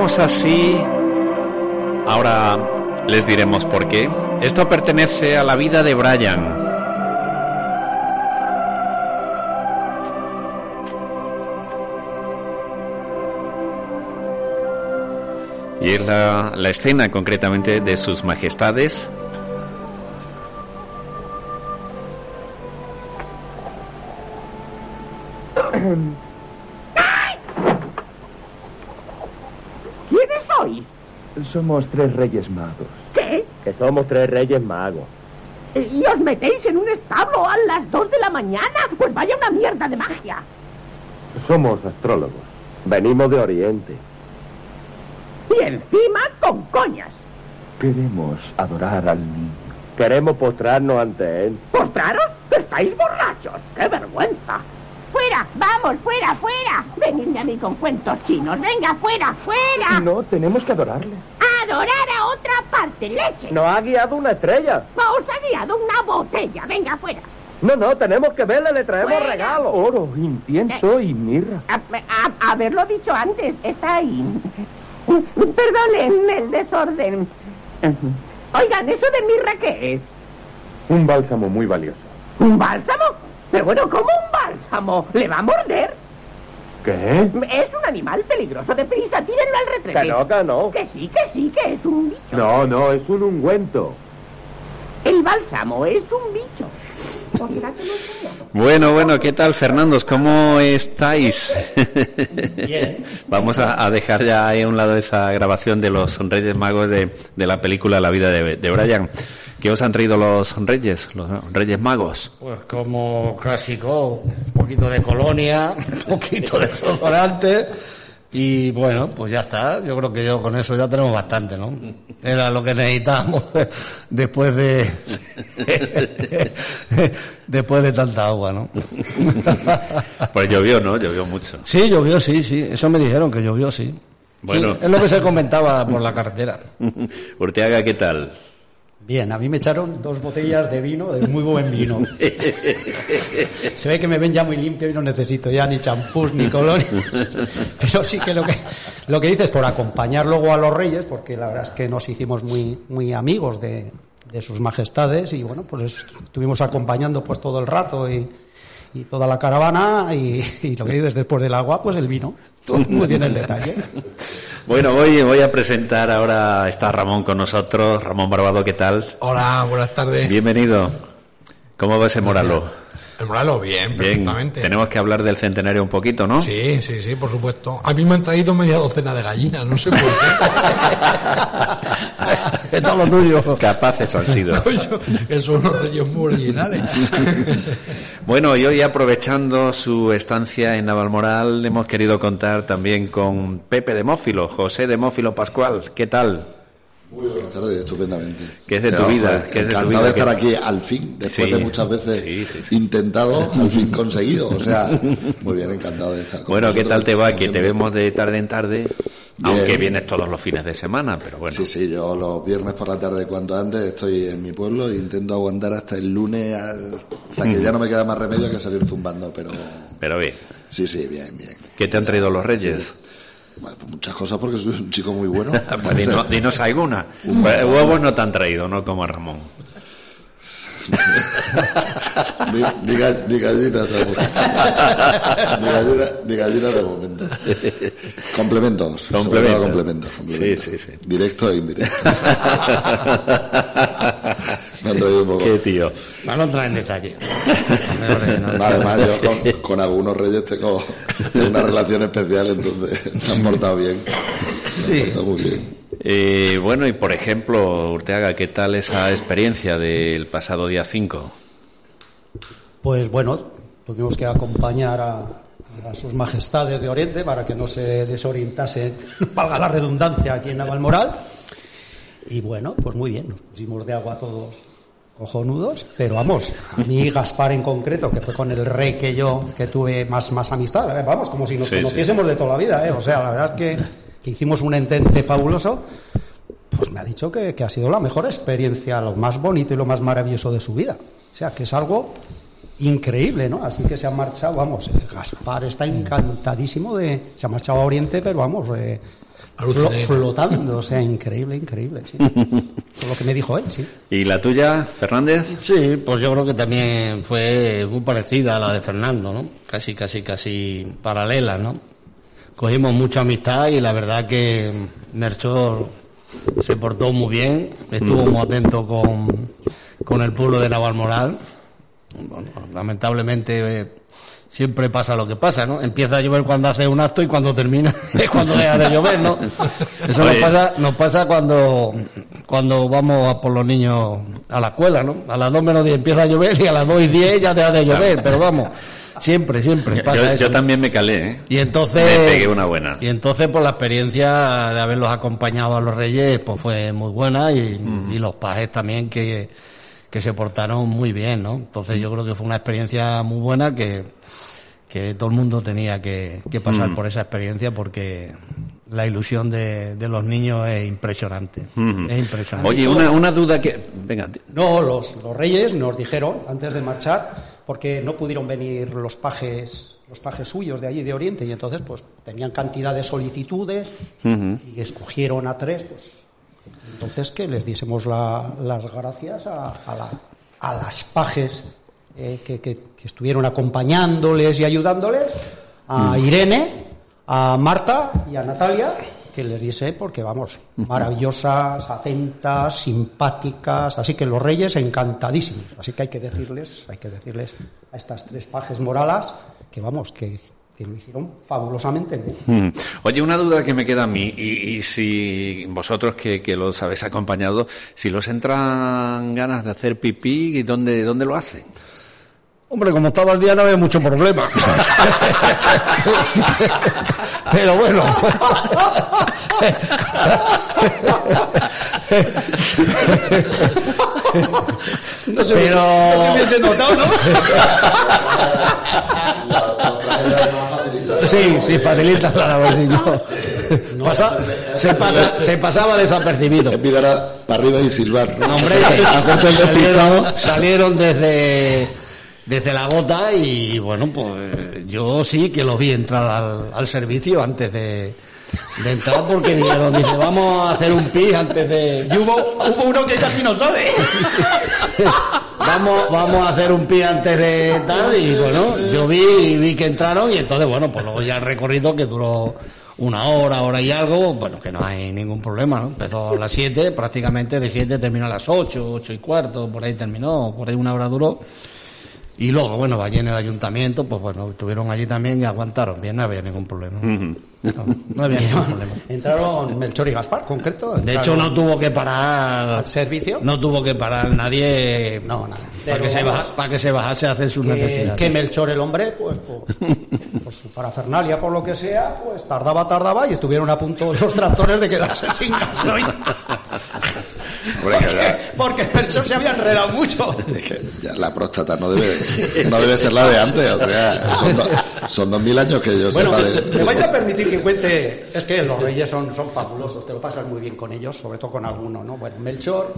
así, ahora les diremos por qué. Esto pertenece a la vida de Brian. Y es la, la escena concretamente de sus majestades Somos tres reyes magos. ¿Qué? Que somos tres reyes magos. ¿Y os metéis en un establo a las dos de la mañana? Pues vaya una mierda de magia. Somos astrólogos. Venimos de Oriente. Y encima con coñas. Queremos adorar al niño. Queremos postrarnos ante él. ¿Postraros? ¡Estáis borrachos! ¡Qué vergüenza! ¡Fuera! ¡Vamos, fuera, fuera! Venidme a mí con cuentos chinos. ¡Venga, fuera, fuera! No, tenemos que adorarle. ¡Adorar a otra parte! ¡Leche! Nos ha guiado una estrella. ¡Os ha guiado una botella! ¡Venga, fuera! No, no, tenemos que verle, le traemos Fuera. regalos. Oro, incienso y mirra. A- a- haberlo dicho antes, está ahí. Perdonen el desorden. Oigan, ¿eso de mirra qué es? Un bálsamo muy valioso. ¿Un bálsamo? Pero bueno, ¿cómo un bálsamo? ¿Le va a morder? ¿Qué? Es un animal peligroso. Deprisa, tírenlo al retrete. Que no, que no. Que sí, que sí, que es un bicho. No, no, es un ungüento. El bálsamo es un bicho. Bueno, bueno, ¿qué tal, Fernandos? ¿Cómo estáis? Bien. Vamos a, a dejar ya ahí a un lado esa grabación de los Reyes Magos de, de la película La vida de, de Brian. ¿Qué os han traído los Reyes, los Reyes Magos? Pues como clásico, un poquito de colonia, un poquito de desodorante y bueno, pues ya está. Yo creo que yo con eso ya tenemos bastante, ¿no? Era lo que necesitábamos después de después de tanta agua, ¿no? Pues llovió, ¿no? Llovió mucho. Sí, llovió, sí, sí. Eso me dijeron que llovió, sí. Bueno. Sí, es lo que se comentaba por la carretera. Urteaga, ¿qué tal? Bien, a mí me echaron dos botellas de vino, de muy buen vino. Se ve que me ven ya muy limpio y no necesito ya ni champús ni colonia. Pero sí que lo que lo que dices por acompañar luego a los reyes, porque la verdad es que nos hicimos muy muy amigos de, de sus majestades y bueno, pues estuvimos acompañando pues todo el rato y, toda la caravana y, y lo que dices después del agua, pues el vino. Todo muy bien el detalle. Bueno, voy, voy a presentar ahora, está Ramón con nosotros. Ramón Barbado, ¿qué tal? Hola, buenas tardes. Bienvenido. ¿Cómo va ese Moralo? El Moralo, bien, Bien, perfectamente. tenemos que hablar del centenario un poquito, ¿no? Sí, sí, sí, por supuesto. A mí me han traído media docena de gallinas, no sé por qué. Es todo lo tuyo. Capaces han sido. No, yo- que son unos reyes muy originales. Bueno, y hoy aprovechando su estancia en Navalmoral, hemos querido contar también con Pepe Demófilo, José Demófilo Pascual. ¿Qué tal? Muy buenas tardes, estupendamente. ¿Qué es de tu vida? ¿Qué es de tu encantado vida? de estar ¿Qué- aquí al fin, después Sí, de muchas veces sí, sí, sí. intentado, al fin conseguido. O sea, muy bien, encantado de estar con Bueno, ¿qué tal te va? Que te vemos de tarde en tarde, Bien. aunque vienes todos los fines de semana, pero bueno. Sí, sí, yo los viernes por la tarde, cuanto antes, estoy en mi pueblo e intento aguantar hasta el lunes, hasta que ya no me queda más remedio que salir zumbando, pero Pero bien, sí, sí, bien, bien. ¿qué te han traído los reyes? Bueno, pues muchas cosas porque soy un chico muy bueno. Pues dinos, dinos alguna. Pues huevos no te han traído, ¿no? Como a Ramón. Ni, ni ga- ni gallinas de momento. Ni, gallina- ni gallinas de momento. Complementos. Complementos. complementos. complementos. Sí, sí, sí. Directo e indirecto. Me han traído un poco. Qué tío. No lo traen detalle. Además, yo con, con algunos reyes tengo una relación especial, entonces se han portado bien. Se han portado muy bien. Eh, bueno, y por ejemplo, Urteaga, ¿qué tal esa experiencia del pasado día 5? Pues bueno, tuvimos que acompañar a, a sus majestades de Oriente para que no se desorientase, valga la redundancia, aquí en Navalmoral. Y bueno, pues muy bien, nos pusimos de agua todos cojonudos, pero vamos, a mí Gaspar en concreto, que fue con el rey que yo, que tuve más, más amistad, eh, vamos, como si nos Sí, sí. conociésemos de toda la vida, ¿eh? o sea, la verdad es que, que hicimos un entente fabuloso, pues me ha dicho que, que ha sido la mejor experiencia, lo más bonito y lo más maravilloso de su vida. O sea, que es algo increíble, ¿no? Así que se ha marchado, vamos, eh, Gaspar está encantadísimo de... Se ha marchado a Oriente, pero vamos, eh, Flotando, o sea, increíble, increíble, sí. Por lo que me dijo él, sí. ¿Y la tuya, Fernández? Sí, pues yo creo que también fue muy parecida a la de Fernando, ¿no? Casi, casi, casi paralela, ¿no? Cogimos mucha amistad y la verdad que Merchor se portó muy bien, estuvo muy atento con, con el pueblo de Navalmoral. Bueno, lamentablemente eh, siempre pasa lo que pasa, ¿no? Empieza a llover cuando hace un acto y cuando termina es cuando deja de llover, ¿no? Eso nos pasa, nos pasa cuando, cuando vamos a por los niños a la escuela, ¿no? A las 2 menos 10 empieza a llover y a las 2 y 10 ya deja de llover, pero vamos, siempre, siempre pasa Yo, eso. yo también me calé, ¿eh? Y entonces. Me pegué una buena. Y entonces, pues la experiencia de haberlos acompañado a los Reyes, pues fue muy buena y, y los pajes también que, que se portaron muy bien, ¿no? Entonces yo creo que fue una experiencia muy buena que, que todo el mundo tenía que, que pasar por esa experiencia porque la ilusión de, de los niños es impresionante. Ujú. Es impresionante. Oye, una, una duda que... Venga, No, los, los reyes nos dijeron antes de marchar, porque no pudieron venir los pajes, los pajes suyos de allí de Oriente, y entonces pues tenían cantidad de solicitudes y escogieron a tres, pues entonces que les diésemos la- las gracias a, a la- a las pajes eh, que, que- que estuvieron acompañándoles y ayudándoles, a Irene, a Marta y a Natalia, que les diese, porque vamos, maravillosas, atentas, simpáticas, así que los reyes encantadísimos. Así que hay que decirles, hay que decirles a estas tres pajes moralas que vamos, que, que lo hicieron fabulosamente bien. Mm. Oye, una duda que me queda a mí, y, y si vosotros que, que los habéis acompañado, si los entran ganas de hacer pipí, ¿y ¿dónde, dónde lo hacen? Hombre, como estaba el día no había mucho problema. Pero bueno. No se, Pero- no se hubiese notado, ¿no? Sí, sí, facilita la labor. sí, no. Pasa- se, pasa- se pasaba desapercibido. Es mirar a- para arriba y silbar. No, hombre, Hacerte el salieron, despistado. salieron desde, desde la gota y bueno, pues yo sí que los vi entrar al, al servicio antes de, de entrar porque dijeron, dice, vamos a hacer un pis antes de... Y hubo, hubo uno que casi no sabe. Vamos, vamos a hacer un pie antes de tal y bueno, yo vi, vi que entraron y entonces bueno, pues luego ya el recorrido que duró una hora, hora y algo, bueno, que no hay ningún problema, ¿no? Empezó a las 7, prácticamente de 7 terminó a las 8, 8 y cuarto, por ahí terminó, por ahí una hora duró. Y luego, bueno, allí en el ayuntamiento, pues bueno, estuvieron allí también y aguantaron bien, no había ningún problema. No, no había ningún problema. Entraron Melchor y Gaspar, concreto. De hecho, no tuvo que parar al servicio. no tuvo que parar nadie No, nada. para, que se baja- para que se bajase a hacer sus que, necesidades. que Melchor el hombre, pues por, por su parafernalia, por lo que sea, pues tardaba, tardaba y estuvieron a punto los tractores de quedarse sin gasoil. Hombre, que ya- Porque Melchor se había enredado mucho. es que ya la próstata no debe, no debe ser la de antes. O sea, son, do- son dos mil años que yo Bueno, de- me vais a permitir que cuente. Es que los reyes son, son fabulosos, te lo pasas muy bien con ellos, sobre todo con alguno, ¿no? Bueno, Melchor.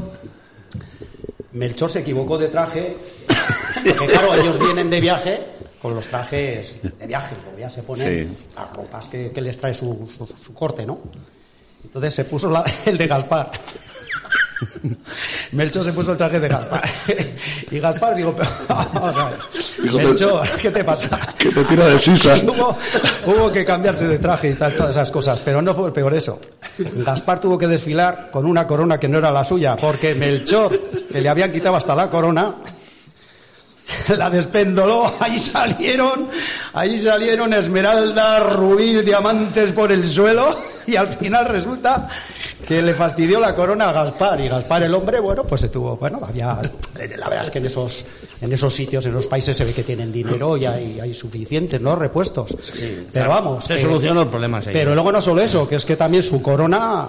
Melchor se equivocó de traje, porque claro, ellos vienen de viaje con los trajes de viaje, luego ya se ponen Sí. las ropas que, que les trae su, su, su corte, ¿no? Entonces se puso la- el de Gaspar. Melchor se puso el traje de Gaspar. Y Gaspar, digo, Melchor, ¿qué te pasa? que te tira de sisa. Hubo, hubo que cambiarse de traje y tal, todas esas cosas, pero no fue peor eso. Gaspar tuvo que desfilar con una corona que no era la suya, porque Melchor, que le habían quitado hasta la corona, la despendoló, ahí salieron, ahí salieron esmeraldas, rubíes, diamantes por el suelo, y al final resulta que le fastidió la corona a Gaspar, y Gaspar el hombre, bueno, pues se tuvo, bueno, había, la verdad es que en esos, en esos sitios, en los países se ve que tienen dinero y hay, hay suficientes, ¿no? Repuestos. pero vamos. se que- solucionó el problema enseguida. pero luego no solo eso, que es que también su corona.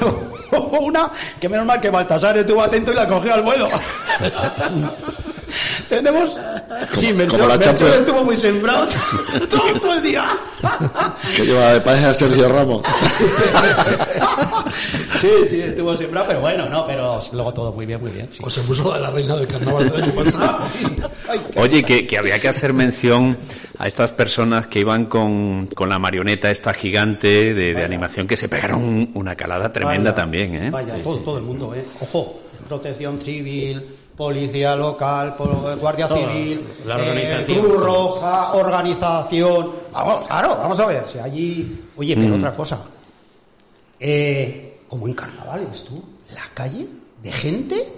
Una que menos mal que Baltasar estuvo atento y la cogió al vuelo. Tenemos. Sí, Melchor, como la Melchor estuvo muy sembrado todo, todo el día. Que lleva de pareja a Sergio Ramos. Sí, sí, estuvo sembrado, pero bueno, no, pero luego todo muy bien, muy bien. sí. Pues se puso la de la reina del carnaval del año pasado. Oye, que, que había que hacer mención a estas personas que iban con, con la marioneta esta gigante de, de animación que se pegaron una calada tremenda Vaya, también, ¿eh? Vaya, todo, todo el mundo, ¿eh? Ojo, protección civil, policía local, guardia civil, la eh. Cruz Roja, organización. Vamos, claro, vamos a ver, si allí... Oye, pero Mm. otra cosa. Eh, como en carnavales, tú, la calle de gente,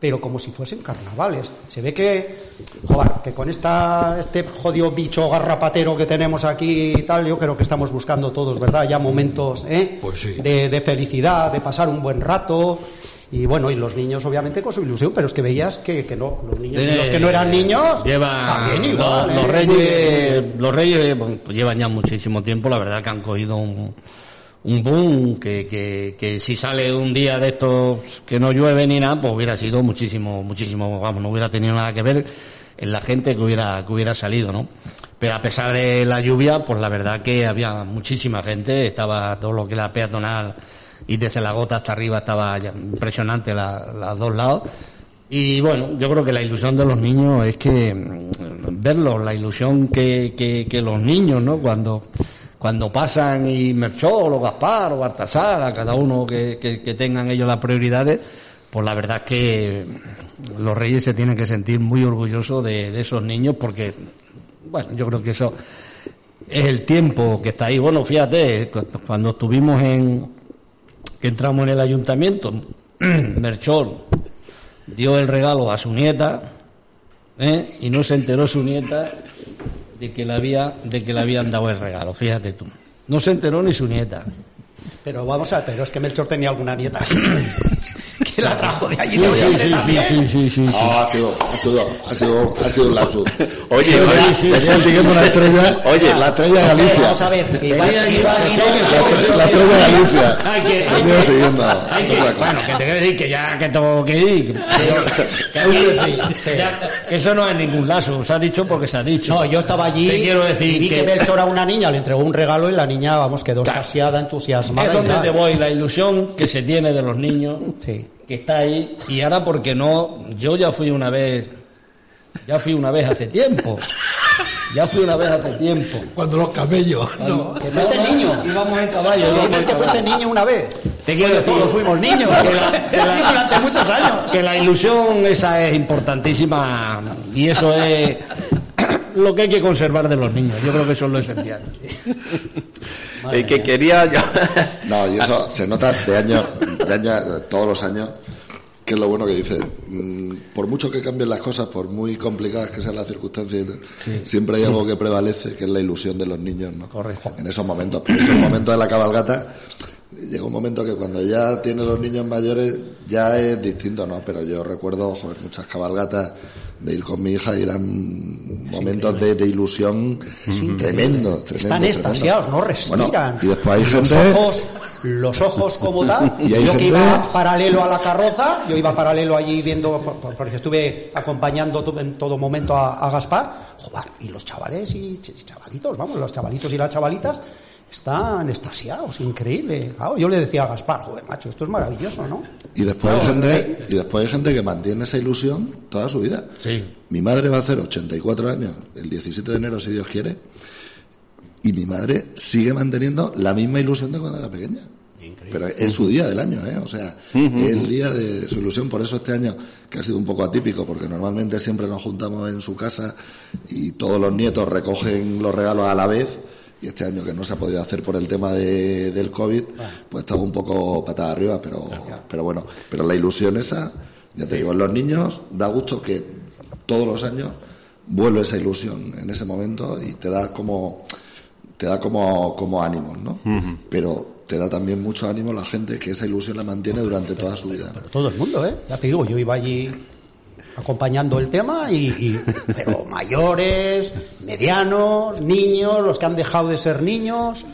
pero como si fuesen carnavales. Se ve que, joder, que con esta, este jodido bicho garrapatero que tenemos aquí y tal, yo creo que estamos buscando todos, ¿verdad? Ya momentos ¿eh? Pues sí. de, de felicidad, de pasar un buen rato. Y bueno, y los niños obviamente con su ilusión, pero es que veías que, que no, los niños, y los que no eran niños, Lleva, también igual. los, ¿eh? los reyes, los reyes bueno, pues llevan ya muchísimo tiempo, la verdad que han cogido un, un boom, que, que, que si sale un día de estos que no llueve ni nada, pues hubiera sido muchísimo, muchísimo, vamos, no hubiera tenido nada que ver en la gente que hubiera, que hubiera salido, ¿no? Pero a pesar de la lluvia, pues la verdad que había muchísima gente, estaba todo lo que era peatonal y desde la gota hasta arriba estaba ya impresionante la- los dos lados. Y bueno, yo creo que la ilusión de los niños es que mm, verlos, la ilusión que, que, que los niños, ¿no? Cuando, cuando pasan y Merchol o Gaspar o Bartasar, a cada uno que, que, que tengan ellos las prioridades, pues la verdad es que los reyes se tienen que sentir muy orgullosos de, de esos niños porque, bueno, yo creo que eso es el tiempo que está ahí. Bueno, fíjate, cu- cuando estuvimos en, que entramos en el ayuntamiento, Merchol dio el regalo a su nieta ¿eh? y no se enteró su nieta de que le había de que le habían dado el regalo fíjate tú. No se enteró ni su nieta. Pero vamos a ver, pero es que Melchor tenía alguna nieta que la trajo de allí. sí de sí sí, sí, sí, sí, sí. No, ha sido, ha sido, ha sido, ha sido un lapsus. Oye, Sí, oye, sí, Venía siguiendo una estrella, Oye, la estrella Galicia. Vamos a ver, que Iván, Venía- Iván vino- La, la estrella Galicia. Hay que- hay Venía que- siguiendo. Bueno, que te quiero decir que ya que tengo que ir. que- que hay que decir, ya- que eso no es ningún lazo, se ha dicho porque se ha dicho. No, yo estaba allí Te quiero decir y vi que, Melchor a una niña le entregó un regalo y la niña, vamos, quedó extasiada, entusiasmada. Es donde te voy, la ilusión que se tiene de los niños, Sí. Que está ahí, y ahora porque no, yo ya fui una vez, ya fui una vez hace tiempo, ya fui una vez hace tiempo. Cuando los camellos, no. Que fuiste niño. Íbamos en caballo. Dices que fuiste niño una vez. Te quiero decir- todos fuimos niños. Que la- que la- durante muchos años. Que la ilusión esa es importantísima y eso es lo que hay que conservar de los niños. Yo creo que eso es lo esencial. el que quería yo... No, y eso se nota de año, de año, todos los años, que es lo bueno que dice. mm, Por mucho que cambien las cosas, por muy complicadas que sean las circunstancias, y tal, siempre hay algo que prevalece, que es la ilusión de los niños, ¿no? Correcto. En esos momentos. Pero en el momento de la cabalgata, llega un momento que cuando ya tiene los niños mayores, ya es distinto, ¿no? Pero yo recuerdo, joder, muchas cabalgatas de ir con mi hija y eran momentos de, de ilusión tremendo, tremendo. Están extasiados, no respiran. Bueno, y después hay los ojos, los ojos como tal. Y yo que iba paralelo a la carroza, yo iba paralelo allí viendo, por- por- porque estuve acompañando en todo momento a, a Gaspar. Joder, y los chavales y ch- chavalitos, vamos, los chavalitos y las chavalitas están extasiados, increíble. Claro, yo le decía a Gaspar, joder, macho, esto es maravilloso, ¿no? Y después, hay No, gente, y después hay gente que mantiene esa ilusión toda su vida. Sí. Mi madre va a hacer 84 años el 17 de enero, si Dios quiere, y mi madre sigue manteniendo la misma ilusión de cuando era pequeña. Pero es su día del año, ¿eh? O sea, es el día de su ilusión. Por eso este año, que ha sido un poco atípico, porque normalmente siempre nos juntamos en su casa y todos los nietos recogen los regalos a la vez, y este año que no se ha podido hacer por el tema de, del COVID, pues estaba un poco patada arriba, pero, pero bueno, pero la ilusión esa, ya te digo, en los niños da gusto que todos los años vuelve esa ilusión en ese momento y te da como te da como, como ánimos, ¿no? Pero te da también mucho ánimo la gente que esa ilusión la mantiene durante toda su vida. Pero todo el mundo, ¿eh? Ya te digo, yo iba allí acompañando el tema y, y- pero mayores, medianos, niños, los que han dejado de ser niños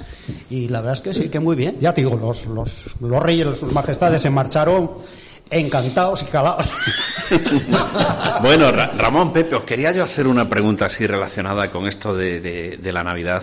y la verdad es que sí, que muy bien. Ya te digo, los, los, los reyes, sus majestades se marcharon encantados y calados. Bueno, Ra- Ramón, Pepe, os quería yo hacer una pregunta así relacionada con esto de, de- de la Navidad.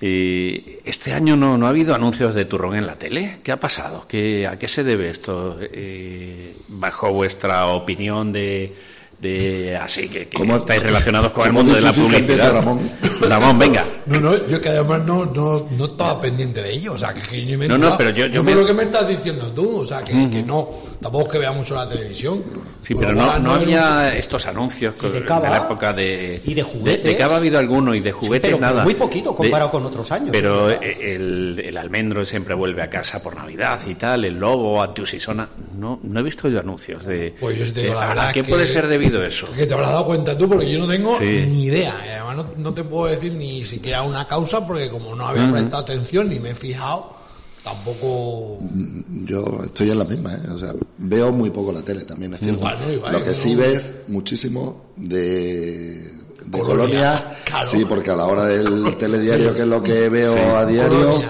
Y este año no, no ha habido anuncios de turrón en la tele. ¿Qué ha pasado? ¿Qué, ¿A qué se debe esto? Eh, bajo vuestra opinión de, de así que, que ¿Cómo- estáis relacionados con el mundo de la publicidad. Ramón? Ramón, venga. No, no, yo que además no, no, no estaba pendiente de ello, o sea, que, que yo me No, no, pero yo- yo me- lo que me estás diciendo tú, o sea, que, que no, tampoco es que vea mucho la televisión. Sí, pero no, no había estos anuncios de de, la época de... Y de juguetes. De, cava ha habido alguno y de juguetes pero nada. muy poquito comparado De- con otros años, Pero eh, el, el almendro siempre vuelve a casa por Navidad y tal, el lobo, Antiusisona. No, no he visto yo anuncios de... Pues yo te digo de- la ¿A verdad qué que- puede ser eso? Que te habrás dado cuenta tú, porque yo no tengo Sí. ni idea. Y además no, no te puedo decir ni siquiera una causa, porque como no había prestado atención ni me he fijado, tampoco... Yo estoy en la misma, ¿eh? O sea, veo muy poco la tele, también es cierto. Igual, ¿no? Igual, Lo que ¿no? sí ves muchísimo de, de Colonia, Colonia, claro. sí, porque a la hora del telediario, que es lo que veo a diario, Colonia.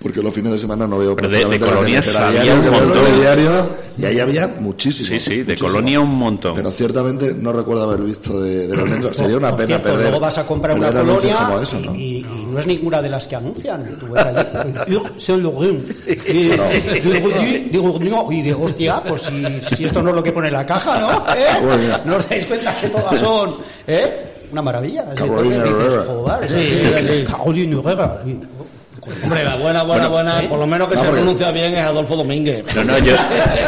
Porque los fines de semana no veo Pero de- de prácticamente la Colonia tele, pero a sabía diario un montón. telediario, y ahí había muchísimo. Sí, sí, de muchísimo. Colonia un montón. Pero ciertamente no recuerdo haber visto de, de los almendros. Sería una pena cierto, perder. luego vas a comprar una colonia como eso, ¿no? y, y no es ninguna de las que anuncian. Tú ves allí, "Ur, Saint Laurent". Y digo, digo, digo, y digo, hostia, pues si, si esto no es lo que pone en la caja, ¿no? ¿Eh? ¿No os dais cuenta que todas son? ¿Eh? Una maravilla. Carolina Entonces dices, Herrera. Hombre, la buena, buena, buena, por lo menos que No, se pronuncia bien es Adolfo Domínguez. No, no, yo,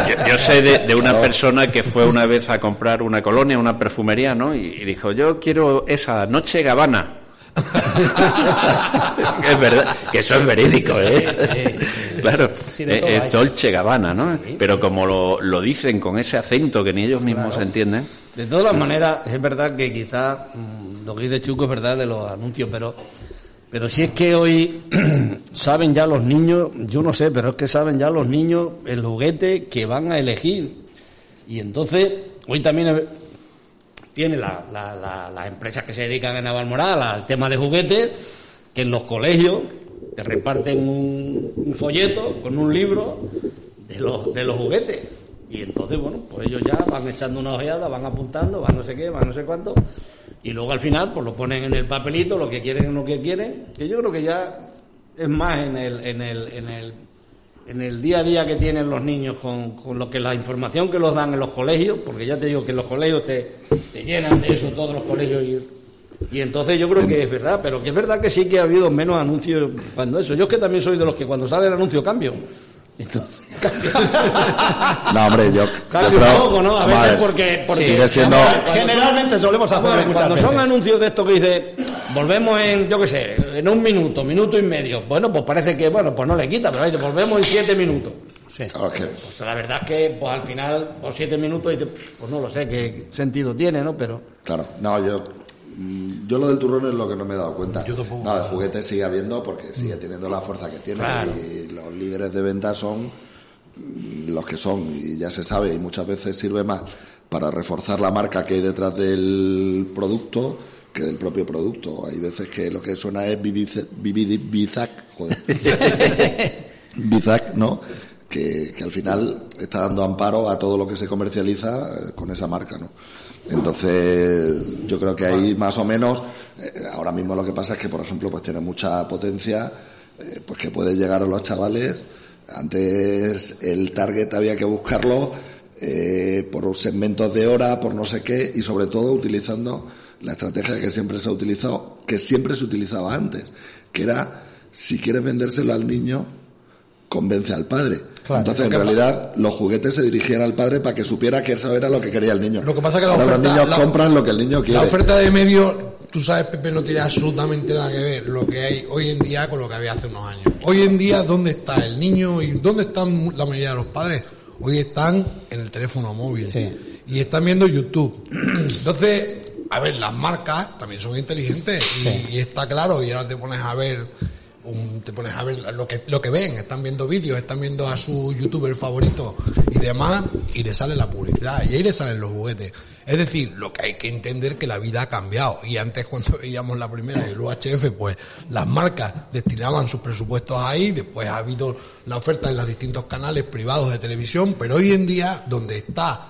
yo, yo sé de, de una persona que fue una vez a comprar una colonia, una perfumería, ¿no? Y, y dijo, yo quiero esa Noche Gabbana. es verdad, que eso es verídico, ¿eh? Claro, Sí, de eh, todo eh, hay. Dolce Gabbana, ¿no? Pero como lo, lo dicen con ese acento que ni ellos mismos entienden. De todas maneras, es verdad que quizá mm, lo que dice Chuco es verdad de los anuncios, pero pero si es que hoy saben ya los niños, yo no sé, pero es que saben ya los niños el juguete que van a elegir. Y entonces, hoy también tiene la- las empresas que se dedican en Navalmoral al tema de juguetes, que en los colegios te reparten un, un folleto con un libro de los, de los juguetes. Y entonces, bueno, pues ellos ya van echando una ojeada, van apuntando, van no sé qué, van no sé cuánto. Y luego al final, pues lo ponen en el papelito, lo que quieren, lo que quieren. Que yo creo que ya es más en el, en el, en el, en el día a día que tienen los niños con, con lo que la información que los dan en los colegios, porque ya te digo que los colegios te, te llenan de eso todos los colegios y, y entonces yo creo que es verdad, pero que es verdad que sí que ha habido menos anuncios cuando eso. Yo es que también soy de los que cuando sale el anuncio cambio. Entonces, No, hombre, yo. cambio yo un poco, ¿no? A veces porque, porque sigue siendo. Generalmente solemos hacerlo Bueno, muchas cuando son anuncios de esto que dice, volvemos en, yo qué sé, en un minuto, minuto y medio. Bueno, pues parece que, bueno, pues no le quita, pero dice, volvemos en siete minutos. Es que- Pues la verdad es que, pues al final, por siete minutos, dice, pues no lo sé qué sentido tiene, ¿no? Pero, Claro, no, yo. mm, Yo lo del turrón es lo que no me he dado cuenta. Yo tampoco. No, de juguetes sigue habiendo porque sigue teniendo la fuerza que tiene Claro. y los líderes de venta son los que son y ya se sabe y muchas veces sirve más para reforzar la marca que hay detrás del producto que del propio producto. Hay veces que lo que suena es Bizac, joder. Bizac, ¿no? Que, que al final está dando amparo a todo lo que se comercializa eh, con esa marca, ¿no? Entonces, yo creo que ahí más o menos, eh, ahora mismo lo que pasa es que, por ejemplo, pues tiene mucha potencia, eh, pues que puede llegar a los chavales. Antes el target había que buscarlo eh, por segmentos de hora, por no sé qué, y sobre todo utilizando la estrategia que siempre se ha utilizado, que siempre se utilizaba antes, que era, si quieres vendérselo al niño, convence al padre. Claro. Entonces, en realidad, los juguetes se dirigían al padre para que supiera que eso era lo que quería el niño. Lo que pasa es que la Ahora oferta- los niños la- compran lo que el niño quiere. La oferta de medios, tú sabes, Pepe, no tiene absolutamente nada que ver lo que hay hoy en día con lo que había hace unos años. Hoy en día, ¿dónde está el niño y dónde están la mayoría de los padres? Hoy están en el teléfono móvil Sí. y están viendo YouTube. Entonces, a ver, las marcas también son inteligentes y, y está claro y ahora te pones a ver un- te pones a ver lo que lo que ven, están viendo vídeos, están viendo a su youtuber favorito y demás, y le sale la publicidad, y ahí le salen los juguetes. Es decir, lo que hay que entender que la vida ha cambiado, y antes cuando veíamos la primera del UHF, pues las marcas destinaban sus presupuestos ahí, después ha habido la oferta en los distintos canales privados de televisión, pero hoy en día, donde está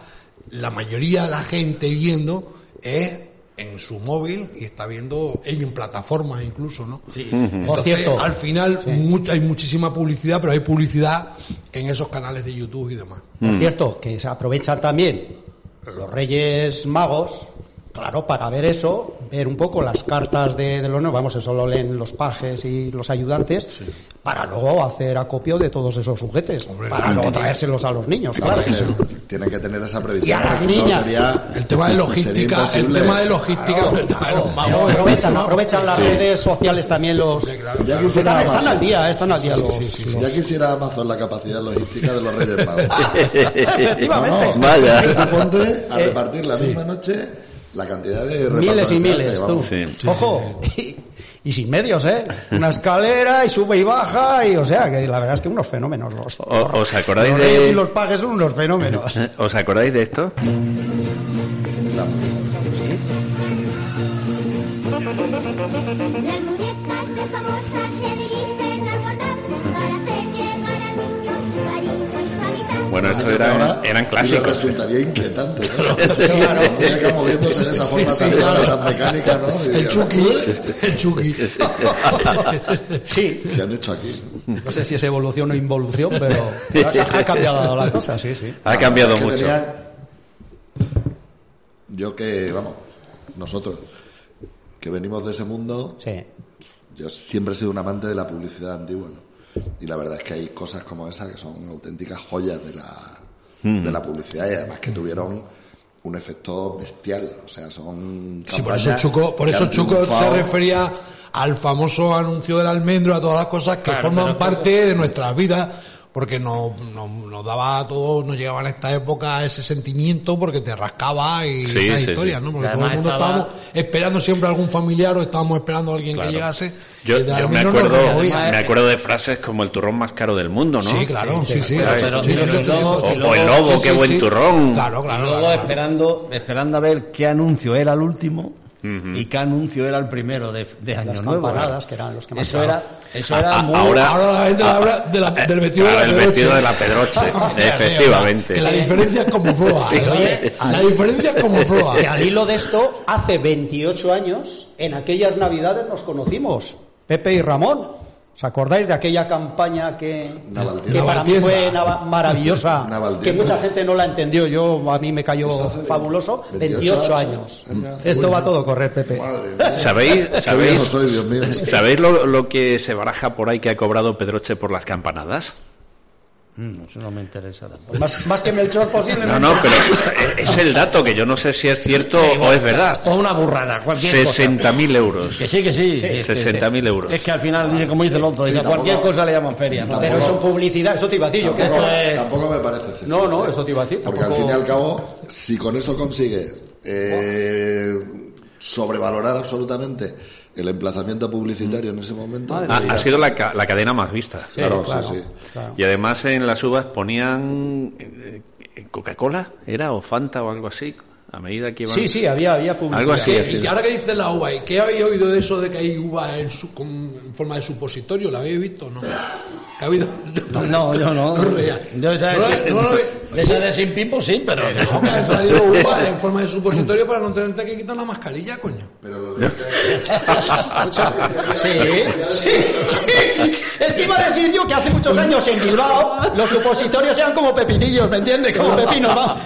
la mayoría de la gente viendo, es en su móvil y está viendo ello en plataformas incluso, ¿no? Sí. Por cierto. al final much- hay muchísima publicidad, pero hay publicidad en esos canales de YouTube y demás. Por cierto, que se aprovechan también los Reyes Magos, claro, para ver eso, ver un poco las cartas de, de los niños, vamos, eso lo leen los pajes y los ayudantes, para luego hacer acopio de todos esos juguetes, para luego traérselos a los niños, claro. Tienen que tener esa Y previsión. a las no niñas. sería- El tema de logística, el tema de logística, el tema de los magos. Aprovechan, aprovechan las redes sociales también los... Ya Están, quisiera están al día, están al día los... Ya quisiera Amazon la capacidad logística de los Reyes Magos. Efectivamente. No, no, Vaya. ponte a Eh, repartir la misma noche la cantidad de Miles y miles, tú. Sí. Ojo, y, y sin medios, ¿eh? Una escalera y sube y baja, y o sea, que la verdad es que unos fenómenos los. O- ¿Os acordáis los de- y los pajes son unos fenómenos. ¿Os acordáis de esto? Las muñecas de famosas se Bueno, esto Ahora eran, clásicos. resultaría inquietante, ¿no? Sí, claro. Se acá moviéndose de esa Sí, forma sí, tan, claro. tan mecánica, ¿no? El Chucky, el Chucky. Sí. ¿Qué han hecho aquí? No sé si es evolución o involución, pero ha, ha cambiado la cosa, sí, sí. Ha cambiado mucho. tenían- Yo que, vamos, nosotros, que venimos de ese mundo, Sí. yo siempre he sido un amante de la publicidad antigua, ¿no? Y la verdad es que hay cosas como esa que son auténticas joyas de la, de la publicidad y además que tuvieron un efecto bestial. O sea, son. Sí, por eso Chuco, por eso Chuco se refería al famoso anuncio del almendro, a todas las cosas que forman parte de nuestras vidas, porque nos, nos, nos daba a todos, nos llegaba en esta época ese sentimiento porque te rascaba y Sí, esas sí, historias, sí. ¿no? Porque Y todo el mundo estaba- estábamos esperando siempre algún familiar o estábamos esperando a alguien Claro. que llegase. Yo, y yo me acuerdo, me acuerdo de frases como el turrón más caro del mundo, ¿no? Sí, claro, sí, sí. Luego- O, y el lobo, Sí, qué sí, buen sí. turrón. Claro, Y claro. luego claro. esperando, esperando a ver qué anuncio era el último y qué anuncio era el primero de, de Año Las Nuevo. campanadas, que eran los que más Eso era, eso era A- muy... ahora- Ahora la gente habla de la- del vestido Claro, de el la Pedroche. vestido de la Pedroche, efectivamente. Que la diferencia es como floa. Oye, la diferencia es como floa. Que al hilo de esto, hace 28 años, en aquellas navidades nos conocimos, Pepe y Ramón. ¿Os acordáis de aquella campaña que, que para mí fue maravillosa, que mucha gente no la entendió, yo a mí me cayó fabuloso, 28 años. Esto va a todo correr, Pepe. ¿Sabéis, sabéis. ¿sabéis lo, lo que se baraja por ahí que ha cobrado Pedroche por las campanadas? Mm, Eso no me interesa tampoco. Más, más que Melchor posible. No, no, pero es el dato que yo no sé si es cierto o es verdad. O una burrada, cualquier cosa. 60.000 euros. Que sí, que sí. es que 60.000 sí. euros. Es que al final, dice, como dice el otro, dice, tampoco- cualquier cosa le llaman feria. ¿no? Pero eso publicidad, eso te iba a decir yo. que Tampoco, tampoco me parece excesivo, No, no, eso te iba a decir. Porque al fin y al cabo, si con eso consigue eh, sobrevalorar absolutamente el emplazamiento publicitario en ese momento, Ha, pues sido la, ca- la cadena más vista. claro, claro. sí, sí. Claro. Y además en las uvas ponían eh, eh, Coca-Cola, ¿era? O Fanta o algo así. A medida que iban... Sí, sí, había, había publicidad. Algo así, ¿Qué- y ahora que dice la uva, ¿y qué habéis oído de eso de que hay uva en, su- con- en forma de supositorio? ¿La habéis visto o no? ¿Que ha habido? No, yo no. No No, no, no, de esa de sin pipo sí, pero... No, que han salido uvas en forma de supositorio para no tenerte que quitar la mascarilla, coño. Pero lo de- Sí, sí. Es que iba a decir yo que hace muchos años en Bilbao los supositorios eran como pepinillos, ¿me entiendes? Como pepinos, va.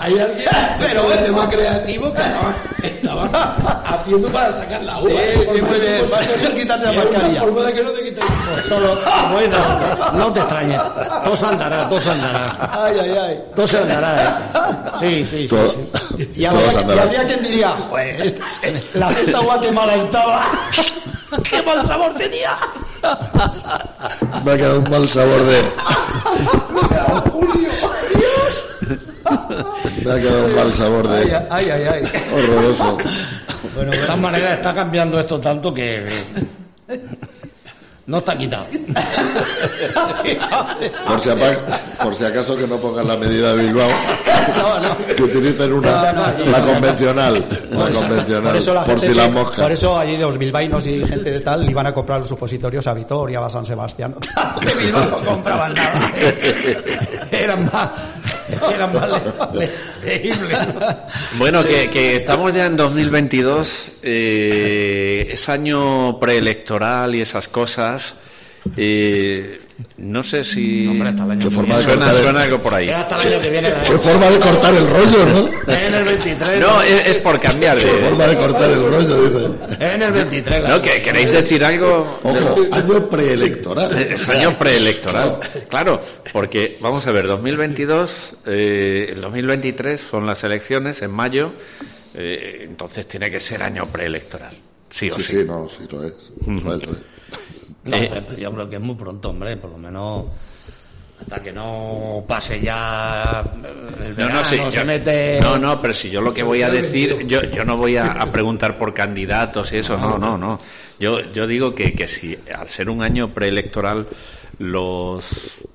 Hay, alguien, pero el tema creativo que estaba, estaba haciendo para sacar la uva. Sí, sí, muy bien, para quitarse la mascarilla. forma de que no te quites Todo, bueno, no te extrañes. Todo andará, todo andará. Ay, ay, ay. Todo se andará, ¿eh? Sí, sí, sí. todo- sí. Y habría, y habría quien diría, joder, esta- la sexta agua que mala estaba. ¡Qué mal sabor tenía! Me ha quedado un mal sabor de. Me ha quedado un mal sabor Ay, de. ay, ay, ay. Horroroso. Bueno, De todas maneras, está cambiando esto tanto que... No está quitado. Por si, apa- por si acaso que no pongan la medida de Bilbao, no, no. que utilicen una, No, no, la convencional, la Por eso- convencional, por eso la por gente si se- las moscas. por eso allí los bilbainos y gente de tal iban a comprar los supositorios a Vitoria, a San Sebastián. De Bilbao no compraban nada. Eran más... Eran más le- le- leíbles. Bueno, que, que estamos ya en 2022, eh, es año preelectoral y esas cosas. Eh, No sé si... Hombre, hasta el año Qué que forma de. Suena, cortar el- suena algo por ahí. Hasta el año que viene. la- Qué forma de cortar el rollo, ¿no? Es en el 23. No, es, es por cambiar Qué de... forma de cortar el rollo, dice. Es en el 23. la- ¿No? ¿Que ¿Queréis decir algo? Ojo, año preelectoral. Es año preelectoral. Claro, porque, vamos a ver, 2022, eh, el 2023 son las elecciones en mayo, eh, entonces tiene que ser año preelectoral. Sí o Sí, sí. sí, no, sí, lo es. Lo es, lo es. No, Eh. hombre, yo creo que es muy pronto, hombre, por lo menos hasta que no pase ya el No, verano, no, sí, se yo- mete... no, no, pero si yo lo que voy a decir, yo, yo no voy a, a preguntar por candidatos y eso, no, no, no. Yo, yo digo que, que si al ser un año preelectoral los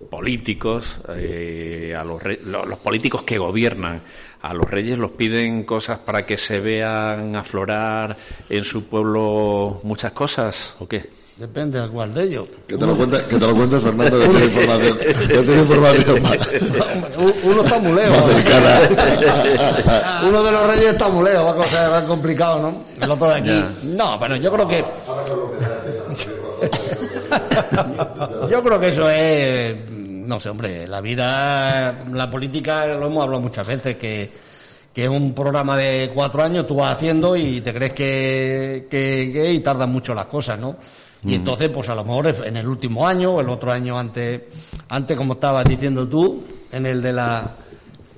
políticos, eh, a los, re- lo- los políticos que gobiernan, a los reyes los piden cosas para que se vean aflorar en su pueblo muchas cosas, ¿o qué? Depende de cuál de ellos. Que te lo cuentes, que te lo cuentes Fernando, que tiene información, que tiene información más, Uno está muy lejos. Uno de los reyes está muy lejos, va a cosa más complicado, ¿no? El otro de aquí. Ya. No, pero yo creo que. yo creo que eso es. No sé, hombre, la vida, la política, lo hemos hablado muchas veces, que, que es un programa de cuatro años, tú vas haciendo y te crees que, que, que- y tardan mucho las cosas, ¿no? Y entonces, pues a lo mejor en el último año o el otro año antes, antes como estabas diciendo tú, en el de la,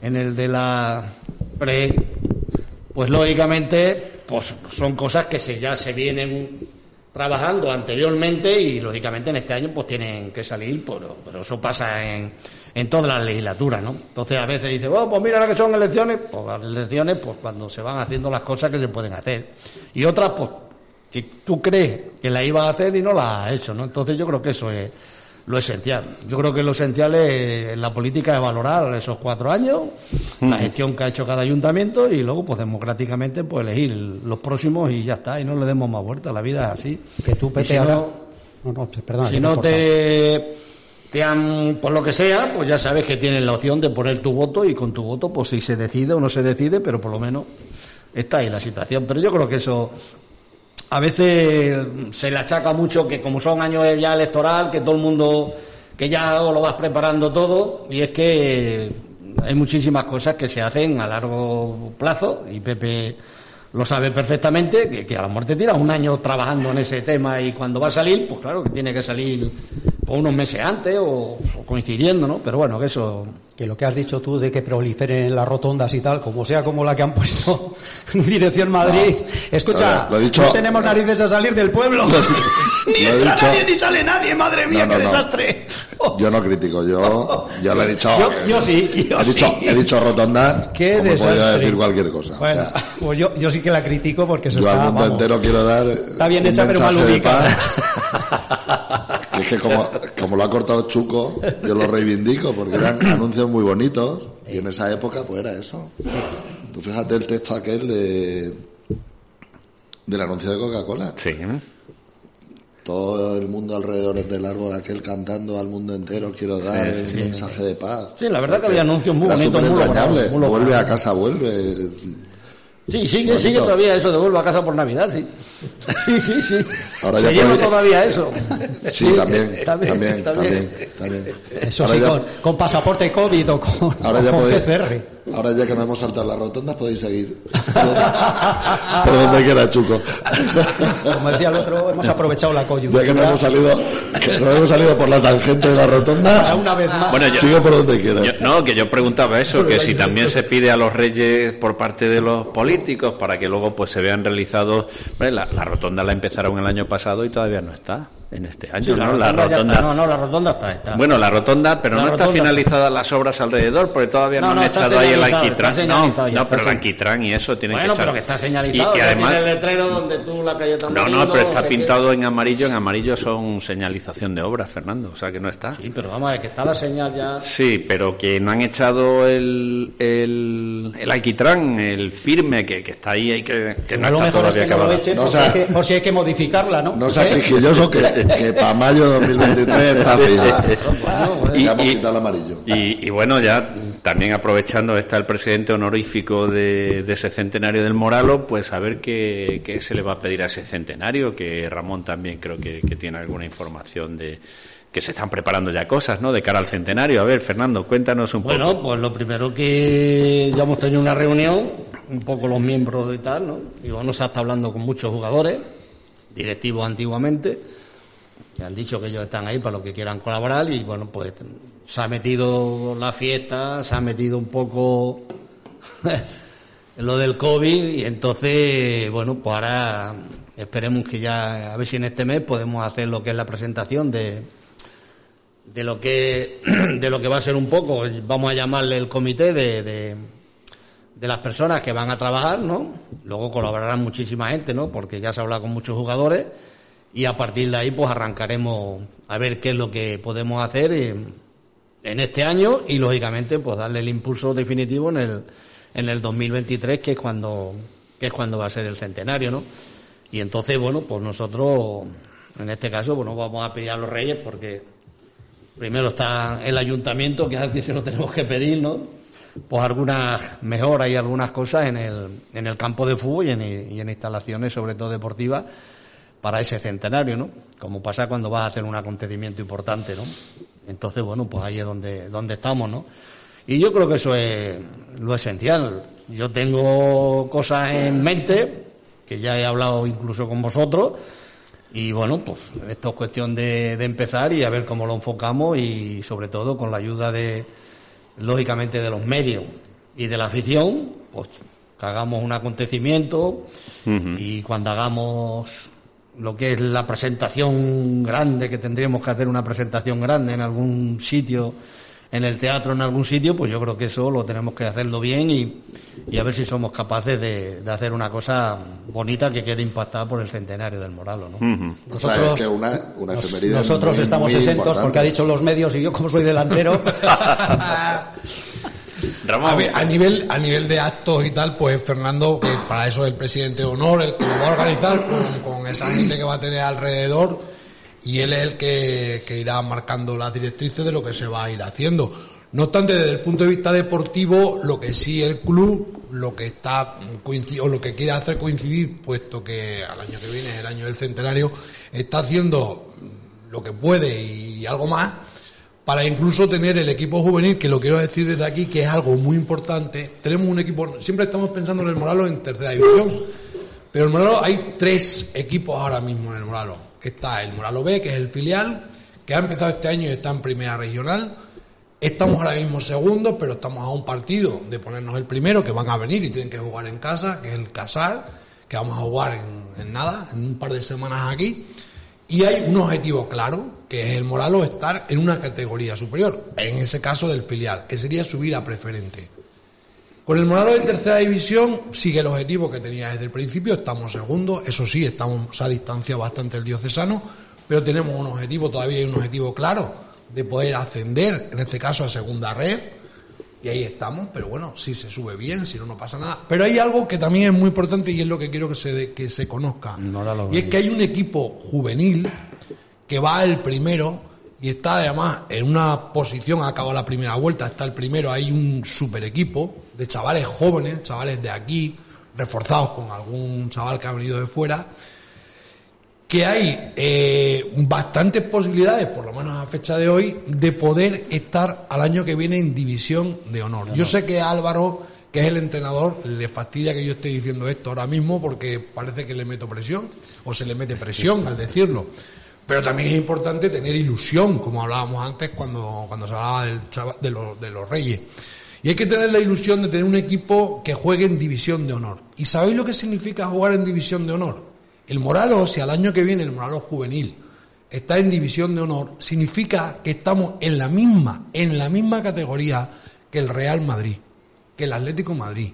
en el de la pre, pues lógicamente, pues son cosas que se, ya se vienen trabajando anteriormente y lógicamente en este año pues tienen que salir, pero, pero eso pasa en, en todas las legislaturas, ¿no? Entonces a veces dice, bueno, pues mira ahora que son elecciones, pues las elecciones, pues cuando se van haciendo las cosas que se pueden hacer. Y otras, pues, que tú crees que la ibas a hacer y no la has hecho, ¿no? Entonces yo creo que eso es lo esencial. Yo creo que lo esencial es la política es valorar esos cuatro años, la gestión que ha hecho cada ayuntamiento y luego pues democráticamente pues elegir los próximos y ya está, y no le demos más vuelta, la vida es así. Que tú, Pepe, si ahora... no- No, perdona. si no te, te han, por lo que sea, pues ya sabes que tienes la opción de poner tu voto y con tu voto, pues si se decide o no se decide, pero por lo menos está ahí la situación. Pero yo creo que eso a veces se le achaca mucho que como son años ya electoral, que todo el mundo, que ya lo vas preparando todo, y es que hay muchísimas cosas que se hacen a largo plazo, y Pepe lo sabe perfectamente, que, que a la muerte tira un año trabajando en ese tema y cuando va a salir, pues claro que tiene que salir pues, unos meses antes o, o coincidiendo, ¿no? Pero bueno, que eso... Que lo que has dicho tú de que proliferen las rotondas y tal, como sea como la que han puesto en dirección Madrid. Escucha, lo dicho- no tenemos narices a salir del pueblo. ni Lo entra dicho- nadie ni sale nadie, madre mía, No, qué desastre. Yo no critico, yo, yo le he dicho. Yo- yo sí, yo he dicho, sí. he dicho rotonda. Qué como desastre. decir cualquier cosa. Bueno, o sea, pues yo, yo sí que la critico porque al está, mundo vamos, entero quiero dar. está bien hecha pero mal ubicada. Es que como, como lo ha cortado Chuco, yo lo reivindico porque eran anuncios muy bonitos y en esa época pues era eso. Tú fíjate el texto aquel de del anuncio de Coca-Cola. Sí. Todo el mundo alrededor del árbol aquel cantando al mundo entero quiero dar Sí, el sí. mensaje de paz. Sí, la verdad que había anuncios muy bonitos, muy Vuelve a casa, vuelve. Sí, sigue, Bonito. sigue todavía eso de vuelvo a casa por Navidad, sí. Sí, sí, sí. Ahora Se lleva puede- todavía eso. Sí, también, también, también, también, también. Eso Ahora sí, ya- con, con pasaporte COVID o con, Ahora ya con podéis, PCR. Ahora ya que no hemos saltado las rotondas podéis seguir. Por donde quiera, Chuco. Como decía el otro, hemos aprovechado la Ya que no coyuntura. hemos salido, que no hemos salido por la tangente de la rotonda, Para una vez más. Bueno, yo- sigue por donde quiera. Yo- no, que yo preguntaba eso, que si también se pide a los reyes por parte de los políticos para que luego pues se vean realizados. Hombre, la, la rotonda la empezaron el año pasado y todavía no está en este año, Sí, la ¿no? rotonda La rotonda. está. No, no, la rotonda está. está. Bueno, la rotonda, pero La no rotonda está finalizadas las obras alrededor, porque todavía no, No, no, han echado ahí el alquitrán. está No, no, está pero el alquitrán y eso tiene bueno, que echar. pero que está señalizado. Y, y además, tiene el letrero donde tú la calle no, no, pero está pintado en amarillo. En amarillo son señalización de obras, Fernando, o sea que no está. Sí, pero vamos a ver, que está la señal ya. Sí, pero que no han echado el, el, el alquitrán, el firme que, que está ahí, hay que, que no lo está mejor es que no lo acabado. echen No, por, o sea, si hay que, por si hay que modificarla, ¿no? No ¿Eh? sea quisquilloso que, que para mayo de 2023 está fija. Bueno, Y- hemos y- quitado el amarillo. Y, y bueno, ya también aprovechando, está el presidente honorífico de, de ese centenario del Moralo, pues a ver qué, qué se le va a pedir a ese centenario, que Ramón también creo que, que tiene alguna información de que se están preparando ya cosas, ¿no? De cara al centenario. A ver, Fernando, cuéntanos un Bueno, poco. pues lo primero que ya hemos tenido una reunión, un poco los miembros y tal, ¿no? Y bueno, se ha estado hablando con muchos jugadores, directivos antiguamente, que han dicho que ellos están ahí para los que quieran colaborar y bueno, pues se ha metido la fiesta, se ha metido un poco lo del COVID y entonces, bueno, pues ahora esperemos que ya, a ver si en este mes podemos hacer lo que es la presentación de, de lo que de lo que va a ser un poco, vamos a llamarle el comité de, de, de las personas que van a trabajar, ¿no? Luego colaborarán muchísima gente, ¿no? Porque ya se habla con muchos jugadores y a partir de ahí pues arrancaremos a ver qué es lo que podemos hacer en, este año y lógicamente pues darle el impulso definitivo en el en el 2023 que es cuando que es cuando va a ser el centenario, ¿no? Y entonces, bueno, pues nosotros en este caso bueno, vamos a pedir a los Reyes porque Primero está el ayuntamiento, que es al que se lo tenemos que pedir, ¿no? Pues algunas mejoras y algunas cosas en el, en el campo de fútbol y en instalaciones, sobre todo deportivas, para ese centenario, ¿no? Como pasa cuando vas a hacer un acontecimiento importante, ¿no? Entonces, bueno, pues ahí es donde, donde estamos, ¿no? Y yo creo que eso es lo esencial. Yo tengo cosas en mente, que ya he hablado incluso con vosotros, y bueno, pues esto es cuestión de, de, empezar y a ver cómo lo enfocamos y sobre todo con la ayuda de, lógicamente, de los medios y de la afición, pues que hagamos un acontecimiento uh -huh. y cuando hagamos lo que es la presentación grande, que tendríamos que hacer una presentación grande en algún sitio, en el teatro, en algún sitio, pues yo creo que eso lo tenemos que hacerlo bien y, y a ver si somos capaces de, de, hacer una cosa bonita que quede impactada por el centenario del Moralo. ¿no? Uh -huh. Nosotros, o sea, es que una, una nos, nosotros muy, estamos muy exentos importante. porque ha dicho los medios y yo como soy delantero. A, ver, a, nivel a nivel de actos y tal, pues Fernando, que para eso es el presidente de honor, el que lo va a organizar con, con esa gente que va a tener alrededor y él es el que, que, irá marcando las directrices de lo que se va a ir haciendo. No obstante, desde el punto de vista deportivo, lo que sí el club, lo que está o lo que quiere hacer coincidir, puesto que al año que viene es el año del centenario, está haciendo lo que puede y algo más para incluso tener el equipo juvenil, que lo quiero decir desde aquí, que es algo muy importante. Tenemos un equipo, siempre estamos pensando en el Moralo en tercera división, pero el Moralo hay tres equipos ahora mismo en el Moralo. Está el Moralo B, que es el filial, que ha empezado este año y está en primera regional. Estamos ahora mismo segundos, pero estamos a un partido de ponernos el primero, que van a venir y tienen que jugar en casa, que es el Casar, que vamos a jugar en, en nada, en un par de semanas aquí. Y hay un objetivo claro, que es el Moralo estar en una categoría superior, en ese caso del filial, que sería subir a preferente. Con el Moralo de tercera división sigue el objetivo que tenía desde el principio, estamos segundos, eso sí, estamos a distancia bastante el diocesano, pero tenemos un objetivo, todavía hay un objetivo claro, de poder ascender, en este caso a segunda red, y ahí estamos, pero bueno, si se sube bien, si no, no pasa nada. Pero hay algo que también es muy importante y es lo que quiero que se, que se conozca. No y es que hay un equipo juvenil que va el primero y está además en una posición, ha acabado la primera vuelta, está el primero, hay un super equipo de chavales jóvenes, chavales de aquí, reforzados con algún chaval que ha venido de fuera, que hay eh, bastantes posibilidades, por lo menos a fecha de hoy, de poder estar al año que viene en división de honor. Yo sé que Álvaro, que es el entrenador, le fastidia que yo esté diciendo esto ahora mismo porque parece que le meto presión, o se le mete presión al decirlo. Pero también es importante tener ilusión, como hablábamos antes cuando, cuando se hablaba del de, los, de los reyes. Y hay que tener la ilusión de tener un equipo que juegue en división de honor. ¿Y sabéis lo que significa jugar en división de honor? El Moralo, si al año que viene el Moralo juvenil está en división de honor, significa que estamos en la misma, en la misma categoría que el Real Madrid, que el Atlético Madrid,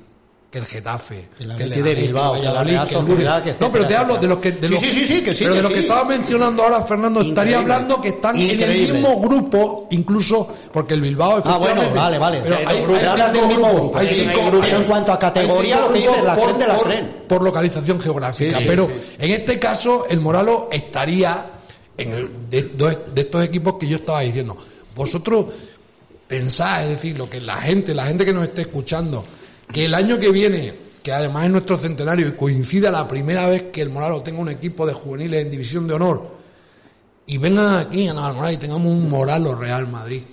que el Getafe, que, la que el de Bilbao, que la Real que el Sociedad, que No, pero te hablo de los que de Sí, los sí, sí, sí, que sí, pero que de los sí. que estaba mencionando ahora Fernando estaría Increíble. hablando que están en el Increíble. mismo grupo, incluso porque el Bilbao Ah, bueno, efectivamente- vale, vale. Pero hay, hay- hay hablas del mismo grupo, hay sí, cinco- hay grupos. Pero en cuanto a categoría, lo que dices, la por- gente la por- creen. por localización geográfica. Sí, sí, pero sí. en este caso, el Moralo estaría en el, de, de estos equipos que yo estaba diciendo. Vosotros pensáis, es decir, lo que la gente, la gente que nos esté escuchando, que el año que viene, que además es nuestro centenario y coincida la primera vez que el Moralo tenga un equipo de juveniles en división de honor, y vengan aquí a Navalmoral y tengamos un Moralo Real Madrid.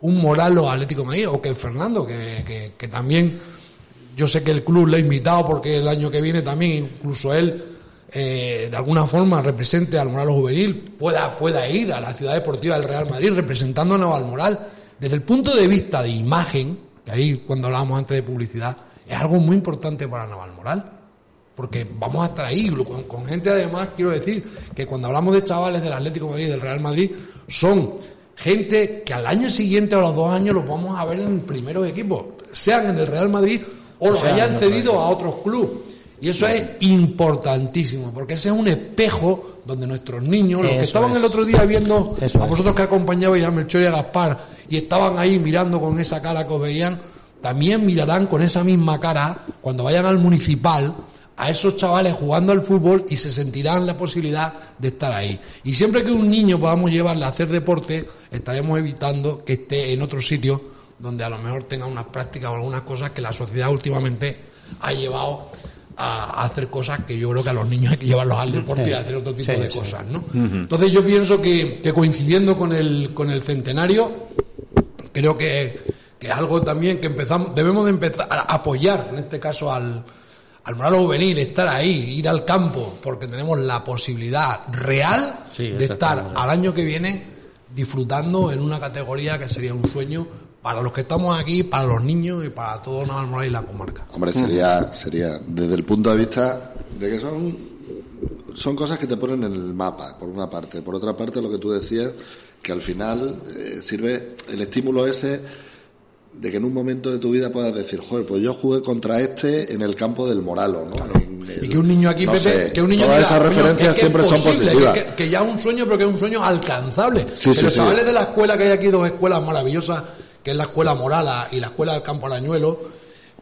Un Moralo Atlético de Madrid, o que Fernando, que, que, que también yo sé que el club le ha invitado porque el año que viene también incluso él eh, de alguna forma represente al Moralo Juvenil, pueda, pueda ir a la ciudad deportiva del Real Madrid representando a Navalmoral. Desde el punto de vista de imagen, que ahí cuando hablábamos antes de publicidad, es algo muy importante para Navalmoral. Porque vamos a estar ahí con, con gente además, quiero decir, que cuando hablamos de chavales del Atlético de Madrid y del Real Madrid, son gente que al año siguiente o a los dos años los vamos a ver en primeros equipos, sean en el Real Madrid o los hayan cedido a otros clubes. Y eso es importantísimo, porque ese es un espejo donde nuestros niños, los que Eso estaban es. el otro día viendo Eso a es. vosotros que acompañabais a Melchor y a Gaspar y estaban ahí mirando con esa cara que os veían, también mirarán con esa misma cara cuando vayan al municipal a esos chavales jugando al fútbol y se sentirán la posibilidad de estar ahí. Y siempre que un niño podamos llevarle a hacer deporte, estaremos evitando que esté en otro sitio donde a lo mejor tenga unas prácticas o algunas cosas que la sociedad últimamente ha llevado a, hacer cosas que yo creo que a los niños hay que llevarlos al deporte y a hacer otro tipo Sí, de sí. cosas, ¿no? Entonces yo pienso que, que coincidiendo con el, con el centenario, creo que, que es algo también que empezamos, debemos de empezar a apoyar, en este caso al, al Moralo Juvenil, estar ahí, ir al campo, porque tenemos la posibilidad real Sí, de estar al año que viene disfrutando en una categoría que sería un sueño para los que estamos aquí, para los niños y para todo Navalmoral y la comarca. Hombre, sería, sería desde el punto de vista de que son, son cosas que te ponen en el mapa, por una parte. Por otra parte, lo que tú decías, que al final eh, sirve el estímulo ese de que en un momento de tu vida puedas decir, joder, pues yo jugué contra este en el campo del Moralo, ¿no? El- Y que un niño aquí, no Pepe, sé, que un niño todas diga, esas "Coño, referencias es que siempre son positivas. Que, que ya es un sueño, pero que es un sueño alcanzable. Sí, que sí, los sí. chavales de la escuela, que hay aquí dos escuelas maravillosas, que es la escuela Morala y la escuela del Campo Arañuelo,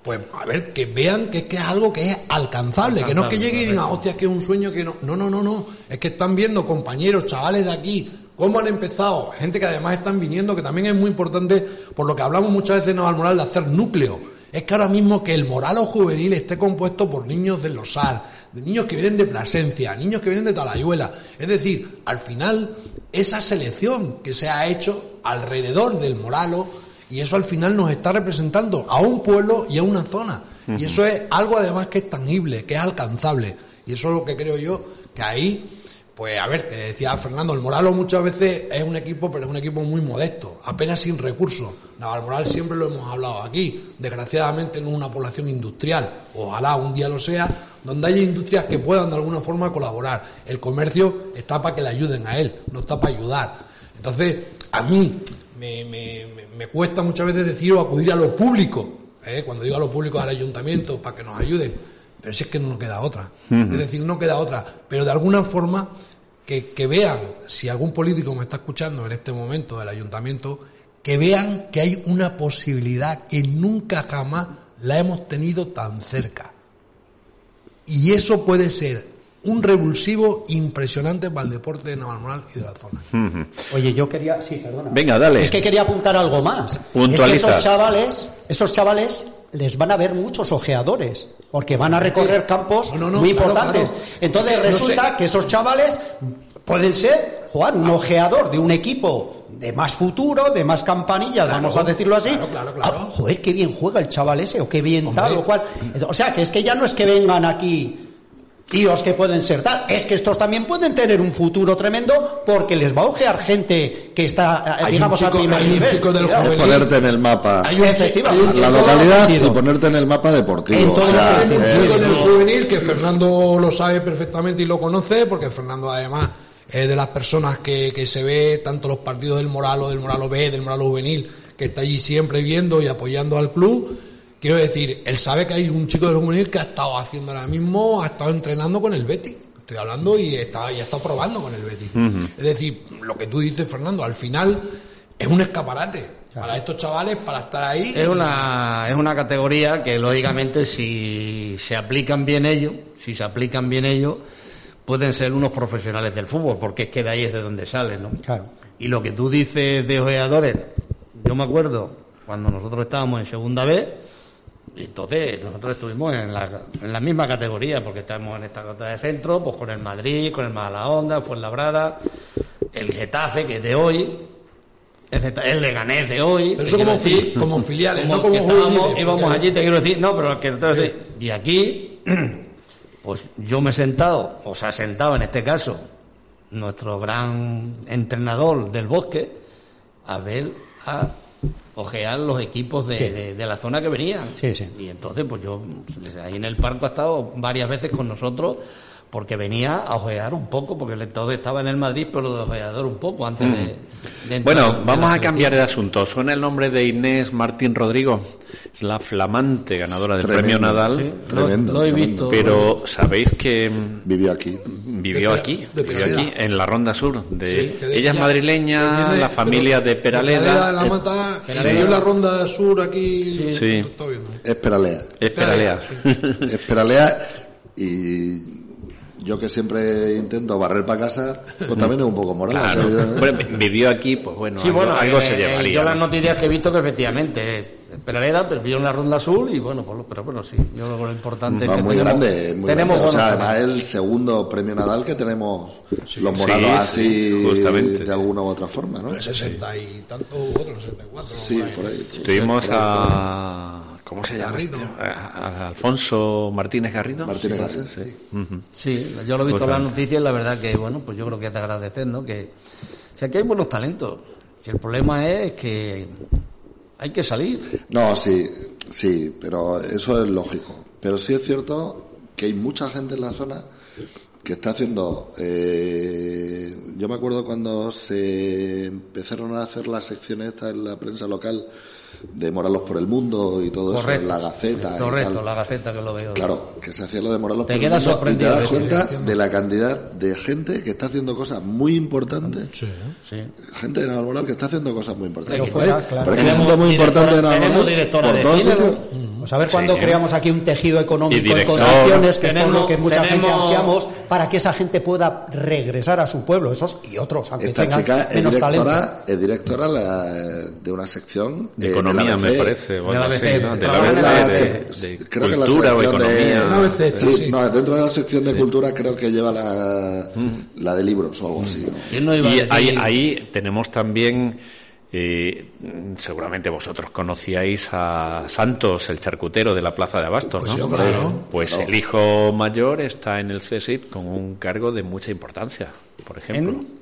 pues a ver, que vean que es que es algo que es alcanzable, que no es que llegue y digan, hostia, es que es un sueño que no. No, no, no, no. Es que están viendo compañeros, chavales de aquí, cómo han empezado, gente que además están viniendo, que también es muy importante, por lo que hablamos muchas veces en Navalmoral, de hacer núcleo. Es que ahora mismo que el Moralo juvenil esté compuesto por niños del Losar, de niños que vienen de Plasencia, niños que vienen de Talayuela. Es decir, al final, esa selección que se ha hecho alrededor del Moralo, y eso al final nos está representando a un pueblo y a una zona. Y eso es algo además que es tangible, que es alcanzable. Y eso es lo que creo yo, que ahí, pues a ver, decía Fernando, el Moralo muchas veces es un equipo, pero es un equipo muy modesto, apenas sin recursos. Navalmoral siempre lo hemos hablado aquí, desgraciadamente no es una población industrial, ojalá un día lo sea, donde haya industrias que puedan de alguna forma colaborar. El comercio está para que le ayuden a él, no está para ayudar. Entonces, a mí me- me cuesta muchas veces decir o acudir a lo público, ¿eh? cuando digo a lo público al ayuntamiento para que nos ayuden, pero si es que no nos queda otra. Es decir, no queda otra. Pero de alguna forma que, que vean, si algún político me está escuchando en este momento del ayuntamiento, que vean que hay una posibilidad que nunca jamás la hemos tenido tan cerca. Y eso puede ser un revulsivo impresionante para el deporte de Navalmoral y de la zona. Oye, yo quería, sí, perdona. Venga, dale. Es que quería apuntar algo más. Es que esos chavales, esos chavales les van a ver muchos ojeadores, porque van a recorrer campos No, no, no, muy claro, importantes. claro. Entonces resulta sé. que esos chavales pueden ser jugar un ojeador de un equipo de más futuro, de más campanillas, Claro, vamos a decirlo así. claro. Ah, joder, qué bien juega el chaval ese, o qué bien Hombre. tal o cual. O sea, que es que ya no es que vengan aquí tíos que pueden ser tal, es que estos también pueden tener un futuro tremendo porque les va a ojear gente que está, eh, Hay digamos, chico- a primer hay un nivel. chico del juvenil. ponerte en el mapa Hay un, Efectivamente. hay un la localidad y ponerte en el mapa deportivo. En o sea, sentido. un chico del eso. juvenil que Fernando lo sabe perfectamente y lo conoce, porque Fernando además es de las personas que, que se ve tanto los partidos del Moralo, del Moralo B, del Moralo Juvenil, que está allí siempre viendo y apoyando al club. Quiero decir, él sabe que hay un chico del juvenil que ha estado haciendo ahora mismo, ha estado entrenando con el Betis. Estoy hablando y está, y ha estado probando con el Betis. Es decir, lo que tú dices, Fernando, al final es un escaparate para estos chavales para estar ahí. Es una, es una categoría que lógicamente si se aplican bien ellos, si se aplican bien ellos, pueden ser unos profesionales del fútbol, porque es que de ahí es de donde salen, ¿no? Claro. Y lo que tú dices de ojeadores, yo me acuerdo cuando nosotros estábamos en segunda vez, entonces nosotros estuvimos en la, en la misma categoría, porque estábamos en esta cota de centro, pues con el Madrid, con el Majadahonda, Fuenlabrada, el Getafe, que es de hoy, el, Leganés de hoy. Pero eso como fi- como filiales, no como estábamos- íbamos porque- allí, te quiero decir, no, pero que te decir, y aquí, pues yo me he sentado, o se ha sentado en este caso, nuestro gran entrenador del bosque, a ver, a ojear los equipos de, Sí. de- de la zona que venían. Sí, sí. Y entonces, pues yo, ahí en el parque ha estado varias veces con nosotros, porque venía a ojear un poco, porque él entonces estaba en el Madrid, pero de ojeador un poco antes de, de entrar Bueno, en vamos a cambiar de asunto. Suena el nombre de Inés Martín Rodrigo, es la flamante ganadora del Tremendo, premio Nadal. Sí, Tremendo, lo, he tremendo. visto. Pero sabéis que Vivió aquí. vivió De aquí, de vivió Peraleda. aquí en la Ronda Sur. De, de- ella es madrileña, viene- la familia pero de Peraleda. de la eh, Mata, Sí. vivió en la ronda sur aquí. Sí. Lo estoy viendo. Es Peralea. es Peralea. Es Peralea y yo que siempre intento barrer para casa, pues también es un poco moral. Claro. o sea, yo- Bueno, vivió aquí, pues bueno, Sí, algo, bueno, algo eh, se eh, llevaría. yo las ¿no? noticias que he visto que efectivamente, eh, Peraleda pero vio en la ronda azul y bueno, pues, pero bueno, sí, yo creo que lo importante No, es que muy tenemos, grande, muy tenemos grande. O sea, además es el segundo premio Nadal que tenemos los morados Sí, así justamente. de alguna u otra forma, ¿no? El 60 y tanto, otro 64. Sí, por ahí. Tuvimos a... ¿Cómo se llama? Garrido. este? A, Alfonso Martínez Garrido. Martínez Sí, Garrido, sí. sí. Yo lo he visto en las noticias y la verdad que, bueno, pues yo creo que es de agradecer, ¿no? Que, o sea, que hay buenos talentos. Si el problema es que hay que salir. No, sí, sí, pero eso es lógico. Pero sí es cierto que hay mucha gente en la zona que está haciendo. eh, yo me acuerdo cuando se empezaron a hacer las secciones estas en la prensa local de Moralos por el Mundo y todo eso en la Gaceta. y Correcto, tal. la Gaceta que lo veo. Claro, que se hacía lo de Moralos Te por quedas el Mundo sorprendido y te das de cuenta de la cantidad de gente que está haciendo cosas muy importantes. Sí. Sí. Gente de Navalmoral que está haciendo cosas muy importantes. Pero fuera, claro. Pero es que Tenemos gente muy importante de Navalmoral. tenemos directora por de. Pues a ver cuándo Sí. creamos aquí un tejido económico Y en condiciones, que es por Tenemos- lo que mucha gente tenemos- ansiamos, para que esa gente pueda regresar a su pueblo, esos y otros, aunque Esta tengan chica es menos talento. directora, es directora la- de una sección De eh, economía, la me parece. o De la cultura o de- economía. Sí, sí. no, dentro de la sección de cultura creo que lleva la, la de libros o algo así. ¿no? ¿Quién no iba a Y ahí, ahí tenemos también, eh, seguramente vosotros conocíais a Santos, el charcutero de la Plaza de Abastos, Pues ¿no? claro. Pues el hijo mayor está en el CSIC con un cargo de mucha importancia, por ejemplo. ¿En?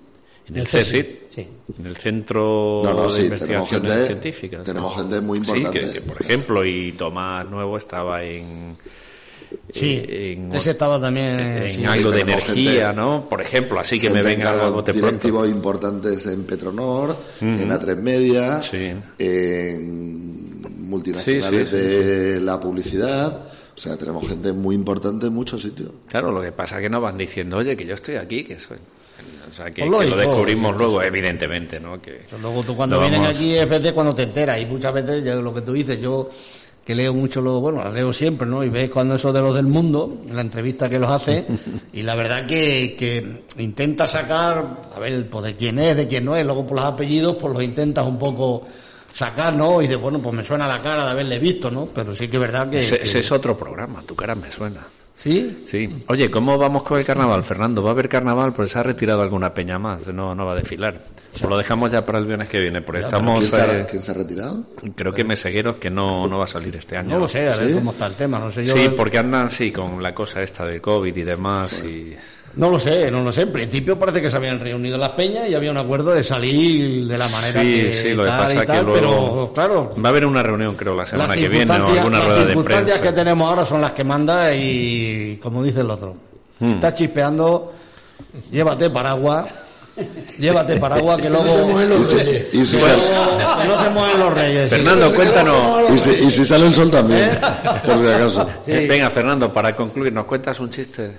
En el El CSIC, CSIC, sí. en el Centro No, no, de sí, Investigaciones gente- Científicas. tenemos ¿no? gente muy Sí, importante. que- que, por ejemplo, y Tomás Nuevo estaba en... Sí, eh, en- ese estaba también... en sí. algo de energía, gente- ¿no? Por ejemplo, así que me en venga algo bote pronto. directivos importantes en Petronor, en A3 Media, Sí. en multinacionales Sí, sí, sí, de la publicidad. O sea, tenemos gente muy importante en muchos sitios. Claro, lo que pasa es que nos van diciendo, oye, que yo estoy aquí, que soy... O sea, que, Pues lo descubrimos sí, luego, evidentemente, ¿no? Que Luego tú cuando vamos- aquí es veces cuando te enteras y muchas veces ya lo que tú dices, yo que leo mucho lo bueno, las leo siempre, ¿no? Y ves cuando eso de los del mundo, la entrevista que los hace, y la verdad que, que intenta sacar, a ver, pues de quién es, de quién no es, luego por los apellidos, pues los intentas un poco sacar, ¿no? Y de bueno, pues me suena la cara de haberle visto, ¿no? Pero sí que es verdad que... Ese, que- ese es otro programa, tu cara me suena. ¿Sí? Sí. Oye, ¿cómo vamos con el carnaval, Fernando? ¿Va a haber carnaval? Pues se ha retirado alguna peña más, no, no va a desfilar. Pues lo dejamos ya para el viernes que viene, porque estamos... ¿Quién se, ha, eh, quién se ha retirado? creo que Mesegueros que no, no va a salir este año. No lo sé, a ver ¿Sí? cómo está el tema, no sé yo... Sí, porque andan, sí, con la cosa esta del COVID y demás, y... No lo sé, no lo sé. En principio parece que se habían reunido las peñas y había un acuerdo de salir de la manera Sí, que sí, lo que tal pasa y es que luego... pero claro, Va a haber una reunión, creo, la semana las que viene, o circunstancias- alguna las rueda de circunstancias prensa. que tenemos ahora son las que manda y como dice el otro, Hmm. está chispeando, llévate paraguas, llévate paraguas que luego No se mueven los reyes. y si luego- no se mueven los reyes. sí. Fernando, cuéntanos... y si- y si sale el sol también, por si acaso. Sí. Eh, Venga, Fernando, para concluir, ¿nos cuentas un chiste?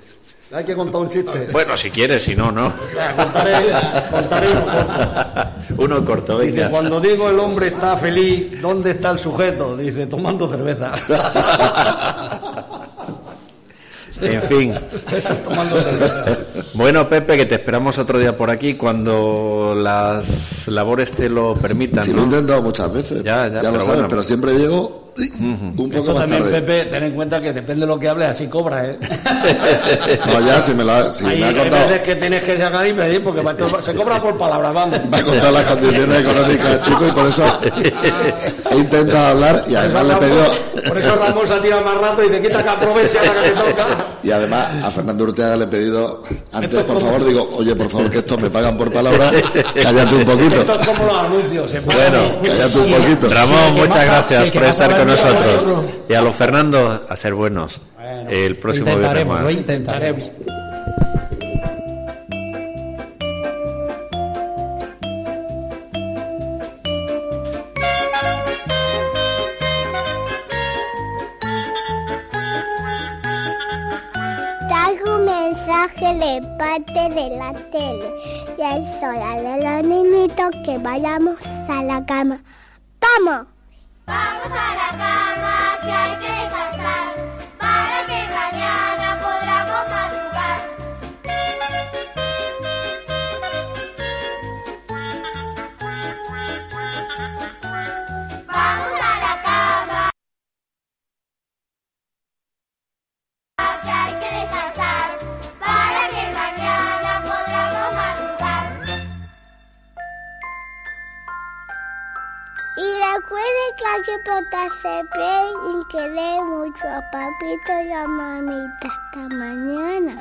Hay que contar un chiste. Bueno, si quieres, si no, no. Contaré, contaré uno corto. Uno corto, Dice, venga. cuando digo el hombre está feliz, ¿dónde está el sujeto? Dice, tomando cerveza. En fin. tomando cerveza. Bueno, Pepe, que te esperamos otro día por aquí cuando las labores te lo permitan. Si ¿no? lo he intentado muchas veces. Ya, ya, lo pero sabes, bueno. pero siempre llego un poco Esto más también, tarde. Pepe, ten en cuenta que depende de lo que hables, así cobra, ¿eh? No, ya, si me, la, si Hay, me ha hay contado, veces que tienes que sacar y pedir porque va- se cobra por palabra, vamos. me ha contado las condiciones económicas, chico, y por eso he intentado hablar y además le he pedido... Por eso Ramón se ha tirado más rato y dice, quita que aproveche ahora que me toca. Y además a Fernando Urteaga le he pedido, antes por como- favor, digo, oye, por favor, que esto me pagan por palabra, cállate un poquito. Esto es como los anuncios. se paga Bueno, bien. Cállate un Sí, poquito. Ramón, muchas gracias por estar con nosotros. Y a los Fernando, a ser buenos. Bueno, El próximo intentaremos, lo intentaremos. Traigo un mensaje de parte de la tele. Ya es hora de los niñitos que vayamos a la cama. ¡Vamos! Que hay que descansar que portarse bien y querer mucho a papito y a mamita. Hasta mañana.